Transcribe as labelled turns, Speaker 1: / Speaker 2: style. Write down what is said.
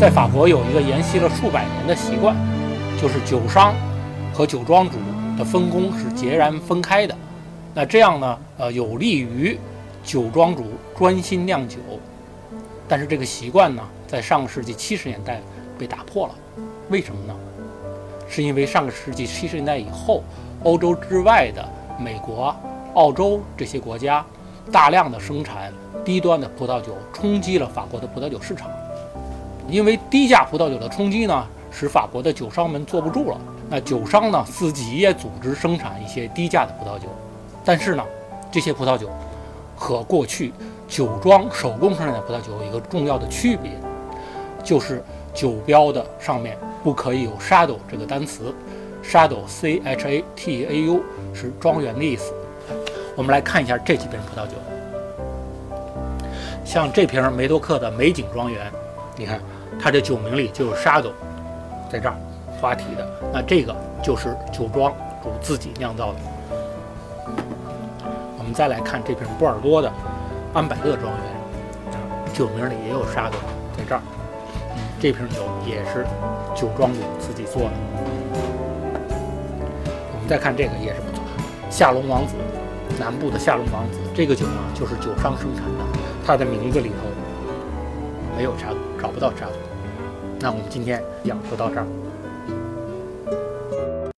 Speaker 1: 在法国有一个沿袭了数百年的习惯，就是酒商和酒庄主的分工是截然分开的。那这样呢，呃，有利于酒庄主专心酿酒。但是这个习惯呢，在上个世纪七十年代被打破了。为什么呢？是因为上个世纪七十年代以后，欧洲之外的美国、澳洲这些国家大量的生产低端的葡萄酒，冲击了法国的葡萄酒市场。因为低价葡萄酒的冲击呢，使法国的酒商们坐不住了。那酒商呢，自己也组织生产一些低价的葡萄酒。但是呢，这些葡萄酒和过去酒庄手工生产的葡萄酒有一个重要的区别，就是酒标的上面不可以有 shadow 这个单词，shadow c h a t a u 是庄园的意思。我们来看一下这几瓶葡萄酒，像这瓶梅多克的美景庄园，你看它这酒名里就有沙斗在这儿花体的，那这个就是酒庄主自己酿造的。我们再来看这瓶波尔多的安百乐庄园，酒名里也有沙子，在这儿。嗯，这瓶酒也是酒庄主自己做的。我们再看这个也是不错，夏隆王子，南部的夏隆王子，这个酒啊就是酒商生产的，它的名字里头没有沙，找不到沙子。那我们今天讲就到这儿。